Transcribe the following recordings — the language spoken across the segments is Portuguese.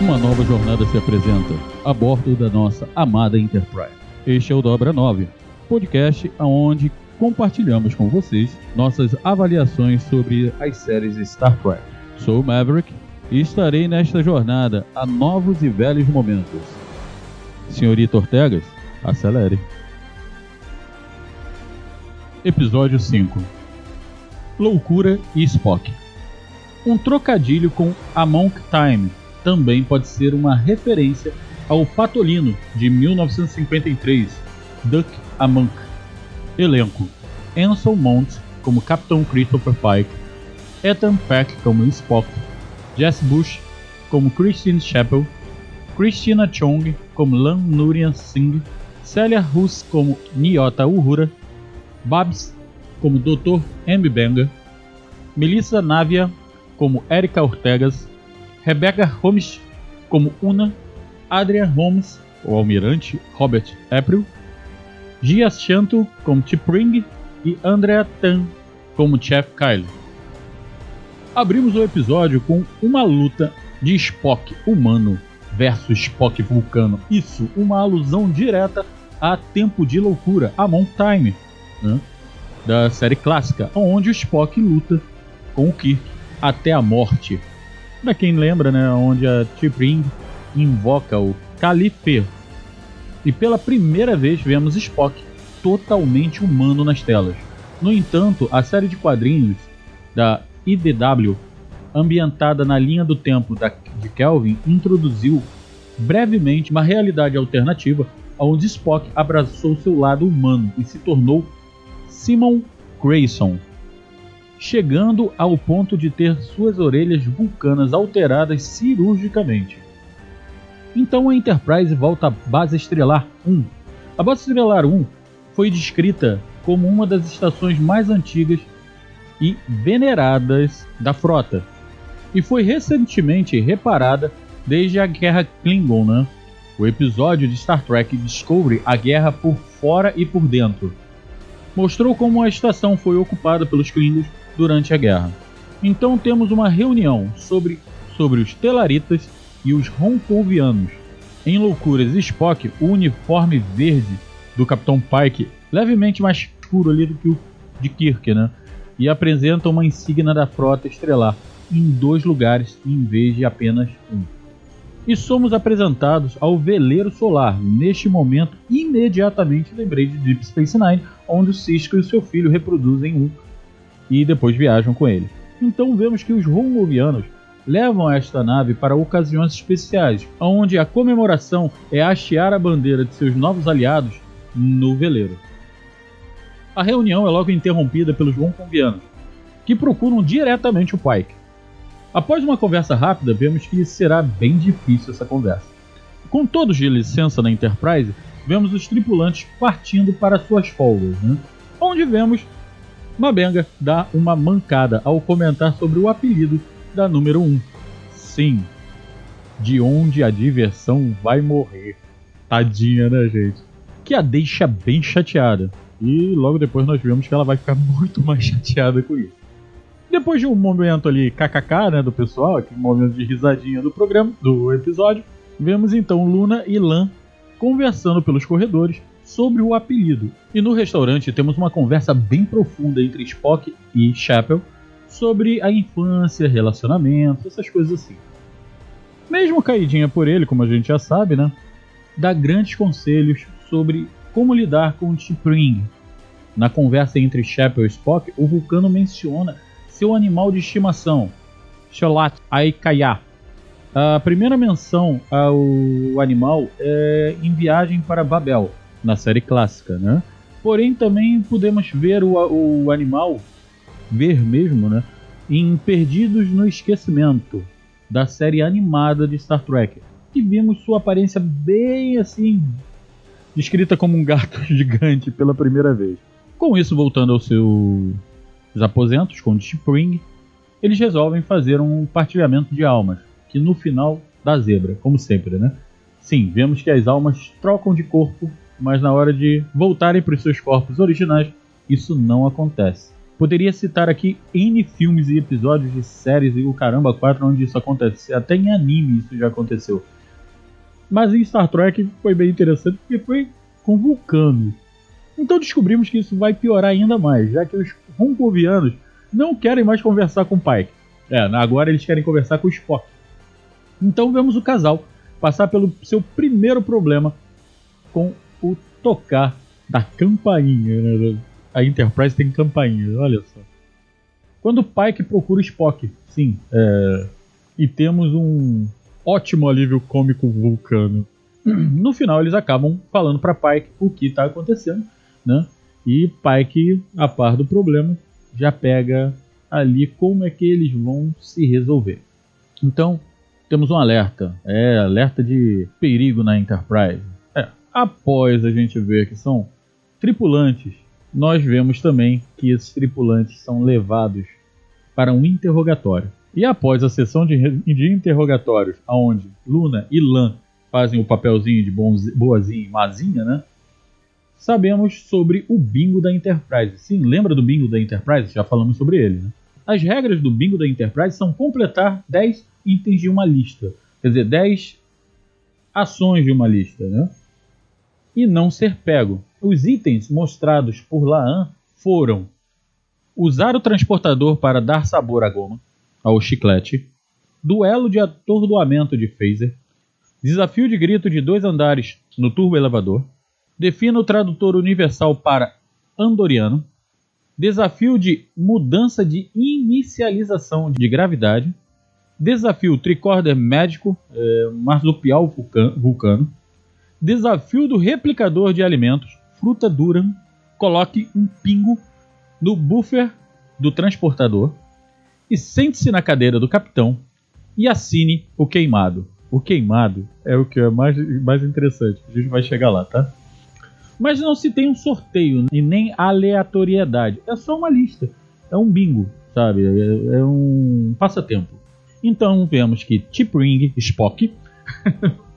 Uma nova jornada se apresenta a bordo da nossa amada Enterprise. Este é o Dobra 9, podcast onde compartilhamos com vocês nossas avaliações sobre as séries Star Trek. Sou Maverick e estarei nesta jornada a novos e velhos momentos. Senhorita Ortegas, acelere. Episódio 5 Loucura e Spock Um trocadilho com Amok Time também pode ser uma referência ao Patolino de 1953, Duck Amok. Elenco: Ansel Mount como Capitão Christopher Pike, Ethan Peck como Spock, Jess Bush como Christine Chappell, Christina Chong como Lan Nurian Singh, Celia Hus como Nyota Uhura, Babs como Dr. M. Benga, Melissa Navia como Erika Ortegas, Rebecca Holmes como Una, Adrian Holmes, o almirante Robert April, Gia Shanto como T'Pring e Andrea Tan como Chef Kyle. Abrimos o episódio com uma luta de Spock humano versus Spock vulcano. Isso, uma alusão direta a Tempo de Loucura, a Mount Time, né? da série clássica, onde o Spock luta com o Kirk até a morte. Pra quem lembra, né, onde a T'Pring invoca o Calife. E pela primeira vez vemos Spock totalmente humano nas telas. No entanto, a série de quadrinhos da IDW, ambientada na linha do tempo da, de Kelvin, introduziu brevemente uma realidade alternativa onde Spock abraçou seu lado humano e se tornou Simon Grayson, chegando ao ponto de ter suas orelhas vulcanas alteradas cirurgicamente. Então a Enterprise volta à Base Estrelar 1. A Base Estrelar 1 foi descrita como uma das estações mais antigas e veneradas da frota, e foi recentemente reparada desde a Guerra Klingon, né? o episódio de Star Trek Discovery A Guerra por Fora e por Dentro. Mostrou como a estação foi ocupada pelos Klingons durante a guerra. Então temos uma reunião sobre, sobre os Telaritas e os Ronkovianos. Em Loucuras Spock, o uniforme verde do Capitão Pike, levemente mais escuro ali do que o de Kirk, né? E apresenta uma insígnia da frota estelar em dois lugares em vez de apenas um. E somos apresentados ao veleiro solar. Neste momento, imediatamente lembrei de Deep Space Nine, onde o Cisco e seu filho reproduzem um e depois viajam com ele. Então vemos que os Romovianos levam esta nave para ocasiões especiais, onde a comemoração é hastear a bandeira de seus novos aliados no veleiro. A reunião é logo interrompida pelos Ronconvianos, que procuram diretamente o Pike. Após uma conversa rápida, vemos que será bem difícil essa conversa. Com todos de licença na Enterprise, vemos os tripulantes partindo para suas folgas, né? onde vemos Mabenga dar uma mancada ao comentar sobre o apelido da número 1. Sim, de onde a diversão vai morrer. Tadinha, né, gente? Que a deixa bem chateada. E logo depois nós vemos que ela vai ficar muito mais chateada com isso. Depois de um momento ali kkk, né, do pessoal, aquele momento de risadinha do programa, do episódio, vemos então Luna e Lan conversando pelos corredores sobre o apelido. E no restaurante temos uma conversa bem profunda entre Spock e Chapel sobre a infância, relacionamentos, essas coisas assim. Mesmo caidinha por ele, como a gente já sabe, né? Dá grandes conselhos sobre como lidar com o T'Pring. Na conversa entre Chapel e Spock, o Vulcano menciona seu animal de estimação, Sholat Aikaya. A primeira menção ao animal é em Viagem para Babel, na série clássica, né? Porém, também podemos ver o, o animal ver mesmo, né? Em Perdidos no Esquecimento, da série animada de Star Trek. E vimos sua aparência bem assim, descrita como um gato gigante pela primeira vez. Com isso, voltando aos seus aposentos com Spring, eles resolvem fazer um partilhamento de almas, que no final dá zebra, como sempre, né? Sim, vemos que as almas trocam de corpo, mas na hora de voltarem para os seus corpos originais, isso não acontece. Poderia citar aqui N filmes e episódios de séries e o caramba 4 onde isso acontece. Até em anime isso já aconteceu. Mas em Star Trek foi bem interessante porque foi com vulcanos. Então descobrimos que isso vai piorar ainda mais, já que os Roncovianos não querem mais conversar com o Pike. É, agora eles querem conversar com o Spock. Então vemos o casal passar pelo seu primeiro problema com o tocar da campainha. Né? a Enterprise tem campainha, olha só. Quando o Pike procura Spock, sim, é, e temos um ótimo alívio cômico vulcano. No final eles acabam falando para Pike o que está acontecendo, né? E Pike, a par do problema, já pega ali como é que eles vão se resolver. Então, temos um alerta, é alerta de perigo na Enterprise. Após a gente ver que são tripulantes nós vemos também que esses tripulantes são levados para um interrogatório. E após a sessão de, de interrogatórios, onde Luna e Lan fazem o papelzinho de boazinha e mazinha, né? Sabemos sobre o bingo da Enterprise. Sim, lembra do bingo da Enterprise? Já falamos sobre ele. Né? As regras do bingo da Enterprise são completar 10 itens de uma lista. Quer dizer, 10 ações de uma lista, né? E não ser pego. Os itens mostrados por Laan foram usar o transportador para dar sabor à goma, ao chiclete, duelo de atordoamento de phaser, desafio de grito de dois andares no turbo elevador, defina o tradutor universal para andoriano, desafio de mudança de inicialização de gravidade, desafio tricorder médico, é, marsupial vulcano, desafio do replicador de alimentos, fruta dura, coloque um pingo no buffer do transportador e sente-se na cadeira do capitão e assine o queimado. O queimado é o que é mais, mais interessante. A gente vai chegar lá, tá? Mas não se tem um sorteio e nem aleatoriedade. É só uma lista. É um bingo, sabe? É, é um passatempo. Então vemos que T'Pring, Spock,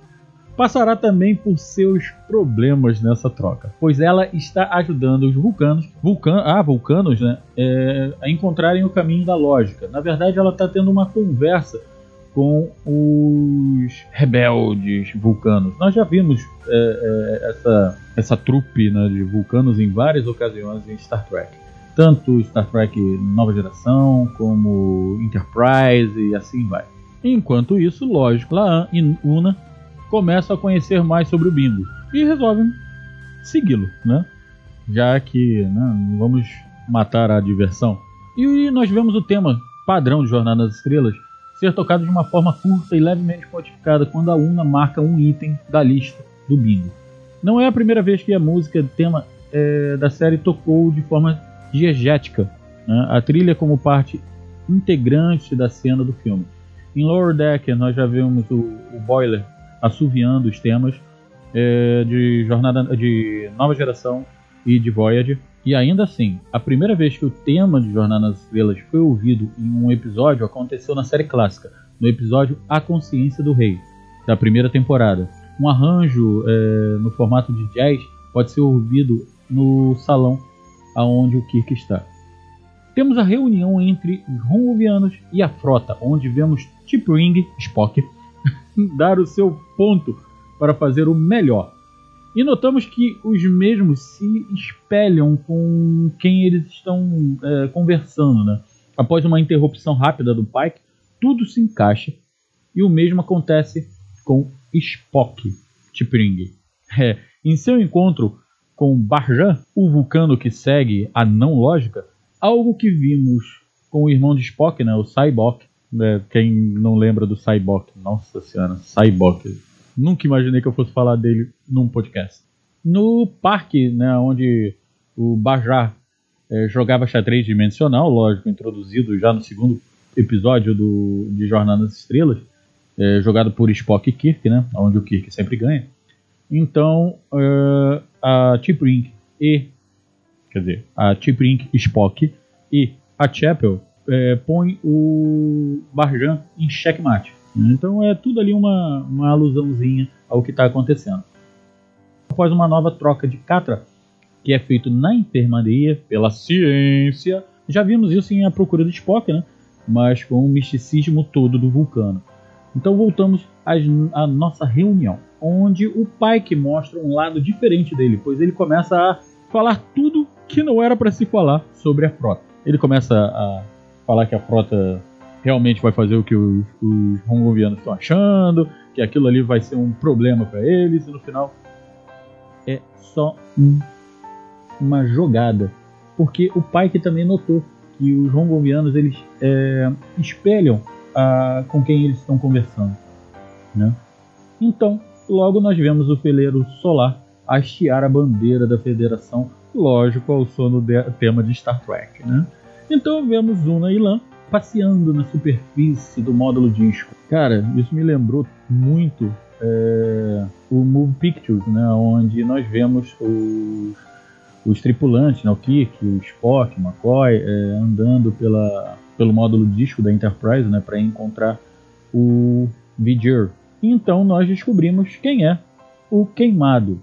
passará também por seus problemas nessa troca, pois ela está ajudando os vulcanos, vulcan, ah, vulcanos, né, é, a encontrarem o caminho da lógica. Na verdade, ela está tendo uma conversa com os rebeldes vulcanos. Nós já vimos é, é, essa, essa trupe né, de vulcanos em várias ocasiões em Star Trek. Tanto Star Trek Nova Geração, como Enterprise e assim vai. Enquanto isso, lógico, Laan e Una começam a conhecer mais sobre o Bingo e resolvem segui-lo, né? Já que né, vamos matar a diversão. E nós vemos o tema padrão de Jornada nas Estrelas ser tocado de uma forma curta e levemente modificada quando a Una marca um item da lista do bingo. Não é a primeira vez que a música tema é, da série tocou de forma diegética, né? a trilha como parte integrante da cena do filme. Em Lower Deck nós já vemos o, o Boiler assoviando os temas é, de jornada de nova geração e de Voyager e ainda assim, a primeira vez que o tema de Jornada nas Estrelas foi ouvido em um episódio aconteceu na série clássica, no episódio A Consciência do Rei, da primeira temporada. Um arranjo é, no formato de jazz pode ser ouvido no salão aonde o Kirk está. Temos a reunião entre os Romuvianos e a frota, onde vemos T'Pring, Spock, dar o seu ponto para fazer o melhor e notamos que os mesmos se espelham com quem eles estão é, conversando. Né? Após uma interrupção rápida do Pike, tudo se encaixa e o mesmo acontece com Spock T'Pring. É, em seu encontro com Barjan, o vulcano que segue a não lógica, algo que vimos com o irmão de Spock, né, o Cybok. Né, quem não lembra do Cybok? Nossa senhora, Cybok Nunca imaginei que eu fosse falar dele num podcast. No parque, né, onde o Bajar é, jogava xadrez dimensional, lógico, introduzido já no segundo episódio do, de Jornada nas Estrelas, é, jogado por Spock e Kirk, né, onde o Kirk sempre ganha. Então, uh, a T'Pring e, quer dizer, a T'Pring, Spock e a Chapel é, põe o Barjan em checkmate. Então é tudo ali uma, uma alusãozinha ao que está acontecendo. Após uma nova troca de Catra, que é feito na enfermaria pela ciência, já vimos isso em A Procura do Spock, né? mas com o misticismo todo do vulcano. Então voltamos à nossa reunião, onde o pai que mostra um lado diferente dele, pois ele começa a falar tudo que não era para se falar sobre a frota. Ele começa a falar que a frota realmente vai fazer o que os, os hongovianos estão achando, que aquilo ali vai ser um problema para eles, e no final é só um, uma jogada. Porque o pai que também notou que os hongovianos eles é, espelham a, com quem eles estão conversando. Né? Então, logo nós vemos o peleiro solar hastear a bandeira da federação, lógico, ao sono de, tema de Star Trek. Né? Então vemos Una e Lan passeando na superfície do módulo disco. Cara, isso me lembrou muito é, o Move Pictures, né, onde nós vemos os, os tripulantes, né, o Kirk, o Spock, o McCoy, é, andando pela, pelo módulo disco da Enterprise né, para encontrar o Viger. Então nós descobrimos quem é o Queimado.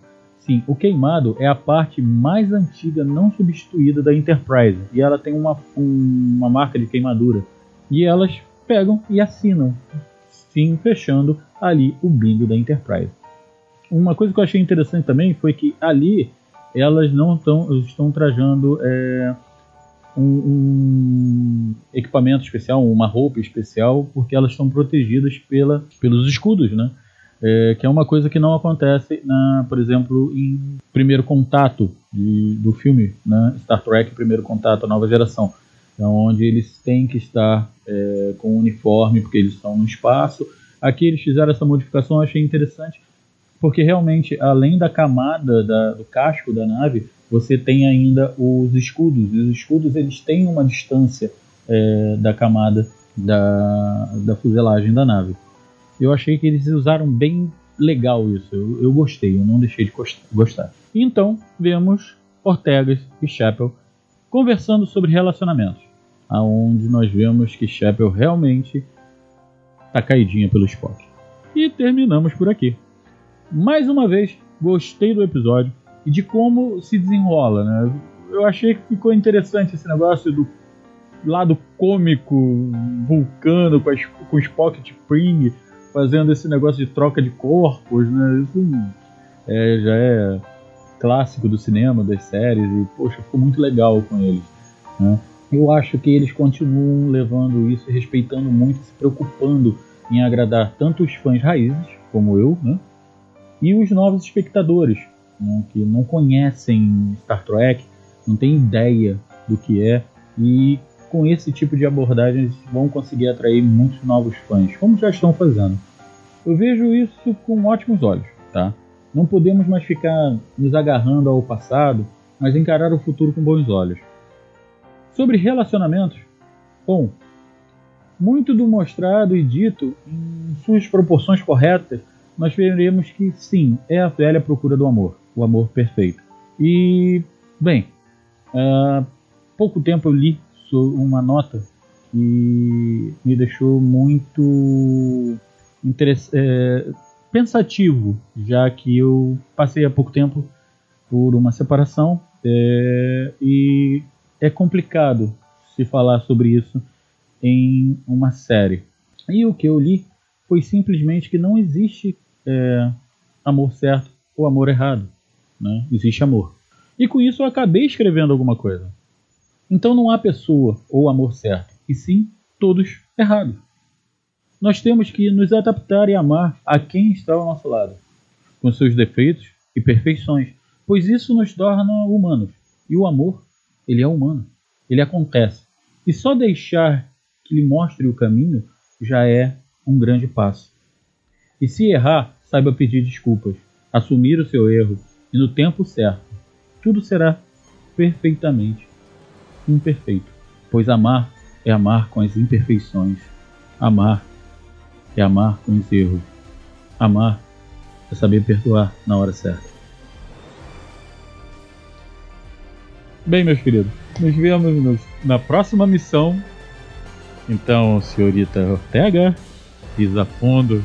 Sim, o queimado é a parte mais antiga não substituída da Enterprise e ela tem uma, uma marca de queimadura. E elas pegam e assinam, sim, fechando ali o bingo da Enterprise. Uma coisa que eu achei interessante também foi que ali elas não tão, estão trajando é, um, um, equipamento especial, uma roupa especial, porque elas estão protegidas pela, pelos escudos, né? É, que é uma coisa que não acontece, na, por exemplo, em Primeiro Contato de, do filme né, Star Trek Primeiro Contato, a nova geração, é onde eles têm que estar é, com uniforme porque eles estão no espaço. Aqui eles fizeram essa modificação, eu achei interessante, porque realmente, além da camada da, do casco da nave, você tem ainda os escudos. E os escudos eles têm uma distância é, da camada da, da fuselagem da nave eu achei que eles usaram bem legal isso. Eu, eu gostei, eu não deixei de gostar. Então, vemos Ortegas e Chapel conversando sobre relacionamentos, aonde nós vemos que Chapel realmente tá caidinha pelo Spock. E terminamos por aqui. Mais uma vez, gostei do episódio e de como se desenrola, né? Eu achei que ficou interessante esse negócio do lado cômico, vulcano com, as, com o Spock de Spring, fazendo esse negócio de troca de corpos, né? Isso é, já é clássico do cinema, das séries, e poxa, ficou muito legal com eles. Né? Eu acho que eles continuam levando isso, respeitando muito, se preocupando em agradar tanto os fãs raízes, como eu, né? e os novos espectadores, né? que não conhecem Star Trek, não têm ideia do que é, e com esse tipo de abordagem eles vão conseguir atrair muitos novos fãs, como já estão fazendo. Eu vejo isso com ótimos olhos, tá? Não podemos mais ficar nos agarrando ao passado, mas encarar o futuro com bons olhos. Sobre relacionamentos, bom, muito do mostrado e dito em suas proporções corretas, nós veremos que sim, é a velha procura do amor, o amor perfeito. E, bem, há pouco tempo eu li uma nota que me deixou muito é, pensativo, já que eu passei há pouco tempo por uma separação é, e é complicado se falar sobre isso em uma série. E o que eu li foi simplesmente que não existe é, amor certo ou amor errado. Né? Existe amor. E com isso eu acabei escrevendo alguma coisa. Então não há pessoa ou amor certo, e sim todos errados. Nós temos que nos adaptar e amar a quem está ao nosso lado, com seus defeitos e perfeições, pois isso nos torna humanos. E o amor, ele é humano, ele acontece. E só deixar que lhe mostre o caminho já é um grande passo. E se errar, saiba pedir desculpas, assumir o seu erro e no tempo certo, tudo será perfeitamente imperfeito, pois amar é amar com as imperfeições. Amar é amar com erros. Amar é saber perdoar na hora certa. Bem, meus queridos, nos vemos na próxima missão. Então, senhorita Ortega, pisa fundo